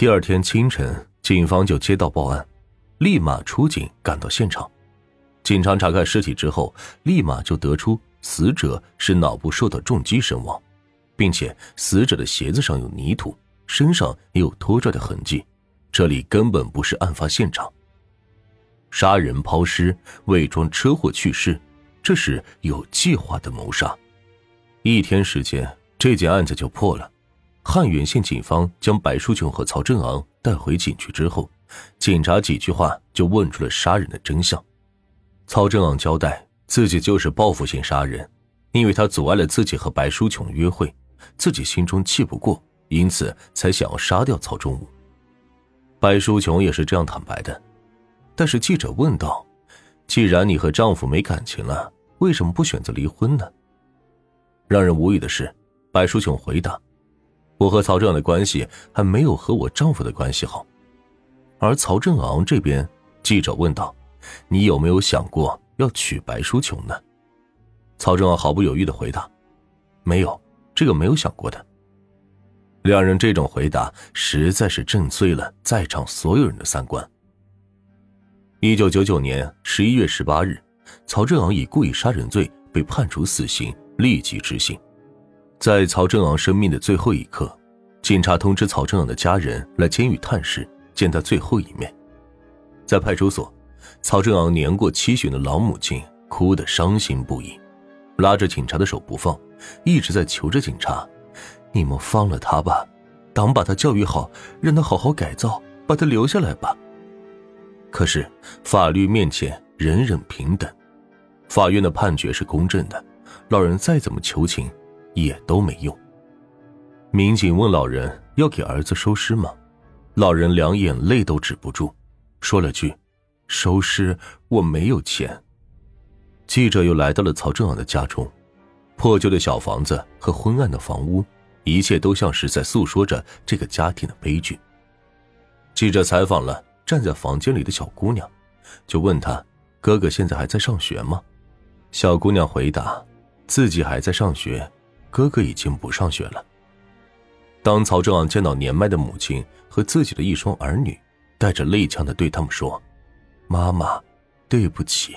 第二天清晨，警方就接到报案，立马出警赶到现场。警察查看尸体之后，立马就得出死者是脑部受到重击身亡，并且死者的鞋子上有泥土，身上也有拖拽的痕迹，这里根本不是案发现场。杀人抛尸，伪装车祸去世，这是有计划的谋杀。一天时间，这件案子就破了。汉源县警方将白书琼和曹振昂带回警局之后，警察几句话就问出了杀人的真相。曹振昂交代自己就是报复性杀人，因为他阻碍了自己和白书琼约会，自己心中气不过，因此才想要杀掉曹忠武。白书琼也是这样坦白的。但是记者问道：“既然你和丈夫没感情了，为什么不选择离婚呢？”让人无语的是，白书琼回答。我和曹正的关系还没有和我丈夫的关系好，而曹正昂这边，记者问道：“你有没有想过要娶白书琼呢？”曹正昂毫不犹豫的回答：“没有，这个没有想过的。”两人这种回答实在是震碎了在场所有人的三观。一九九九年十一月十八日，曹正昂以故意杀人罪被判处死刑，立即执行。在曹正昂生命的最后一刻，警察通知曹正昂的家人来监狱探视，见他最后一面。在派出所，曹正昂年过七旬的老母亲哭得伤心不已，拉着警察的手不放，一直在求着警察：“你们放了他吧，党把他教育好，让他好好改造，把他留下来吧。”可是法律面前人人平等，法院的判决是公正的，老人再怎么求情。也都没用。民警问老人要给儿子收尸吗？老人两眼泪都止不住，说了句：“收尸我没有钱。”记者又来到了曹正昂的家中，破旧的小房子和昏暗的房屋，一切都像是在诉说着这个家庭的悲剧。记者采访了站在房间里的小姑娘，就问她：“哥哥现在还在上学吗？”小姑娘回答：“自己还在上学。”哥哥已经不上学了。当曹正昂见到年迈的母亲和自己的一双儿女，带着泪腔的对他们说：“妈妈，对不起。”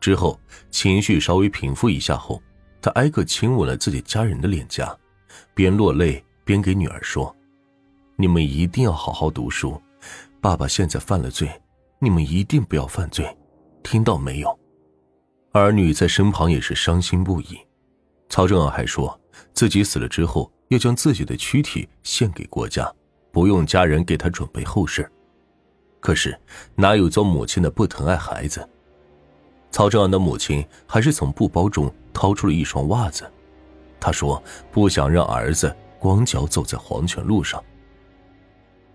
之后情绪稍微平复一下后，他挨个亲吻了自己家人的脸颊，边落泪边给女儿说：“你们一定要好好读书，爸爸现在犯了罪，你们一定不要犯罪，听到没有？”儿女在身旁也是伤心不已。曹正昂还说自己死了之后要将自己的躯体献给国家，不用家人给他准备后事。可是哪有做母亲的不疼爱孩子？曹正昂的母亲还是从布包中掏出了一双袜子，他说不想让儿子光脚走在黄泉路上。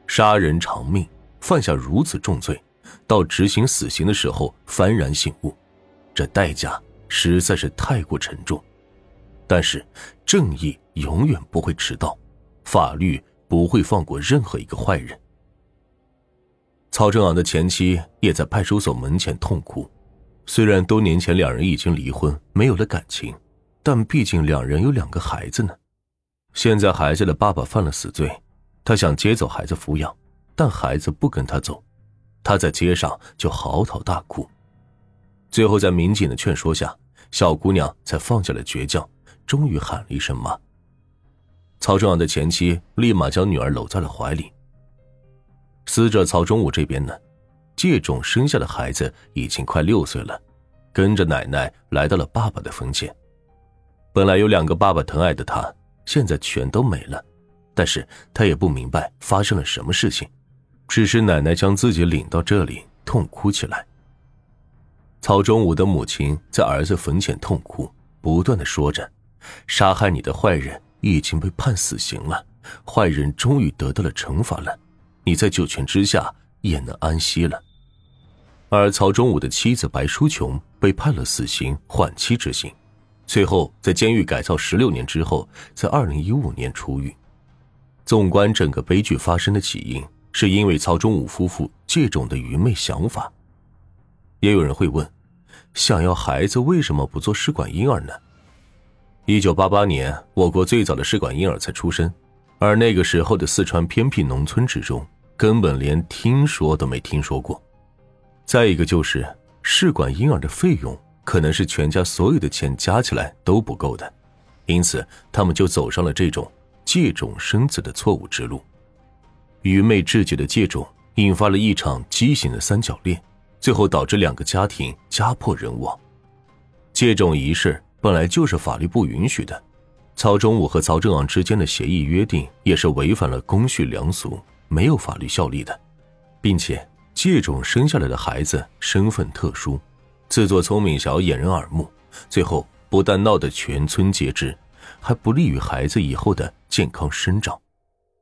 杀人偿命，犯下如此重罪，到执行死刑的时候幡然醒悟，这代价实在是太过沉重。但是，正义永远不会迟到，法律不会放过任何一个坏人。曹正昂的前妻也在派出所门前痛哭。虽然多年前两人已经离婚，没有了感情，但毕竟两人有两个孩子呢。现在孩子的爸爸犯了死罪，他想接走孩子抚养，但孩子不跟他走，他在街上就嚎啕大哭。最后，在民警的劝说下，小姑娘才放下了倔强。终于喊了一声“妈”。曹正昂的前妻立马将女儿搂在了怀里。死者曹忠武这边呢，借种生下的孩子已经快六岁了，跟着奶奶来到了爸爸的坟前。本来有两个爸爸疼爱的他，现在全都没了。但是他也不明白发生了什么事情，只是奶奶将自己领到这里，痛哭起来。曹忠武的母亲在儿子坟前痛哭，不断的说着。杀害你的坏人已经被判死刑了，坏人终于得到了惩罚了，你在九泉之下也能安息了。而曹忠武的妻子白淑琼被判了死刑，缓期执行，最后在监狱改造十六年之后，在二零一五年出狱。纵观整个悲剧发生的起因，是因为曹忠武夫妇这种的愚昧想法。也有人会问，想要孩子为什么不做试管婴儿呢？一九八八年，我国最早的试管婴儿才出生，而那个时候的四川偏僻农村之中，根本连听说都没听说过。再一个就是试管婴儿的费用，可能是全家所有的钱加起来都不够的，因此他们就走上了这种借种生子的错误之路。愚昧至极的借种，引发了一场畸形的三角恋，最后导致两个家庭家破人亡。借种一事本来就是法律不允许的，曹忠武和曹正昂之间的协议约定也是违反了公序良俗，没有法律效力的，并且借种生下来的孩子身份特殊，自作聪明想要掩人耳目，最后不但闹得全村皆知，还不利于孩子以后的健康生长。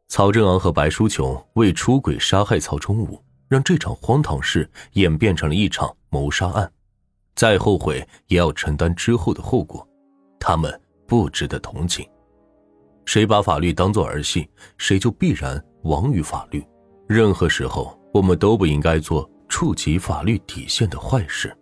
曹正昂和白书琼为出轨杀害曹忠武，让这场荒唐事演变成了一场谋杀案。再后悔也要承担之后的后果，他们不值得同情。谁把法律当作儿戏，谁就必然亡于法律。任何时候，我们都不应该做触及法律底线的坏事。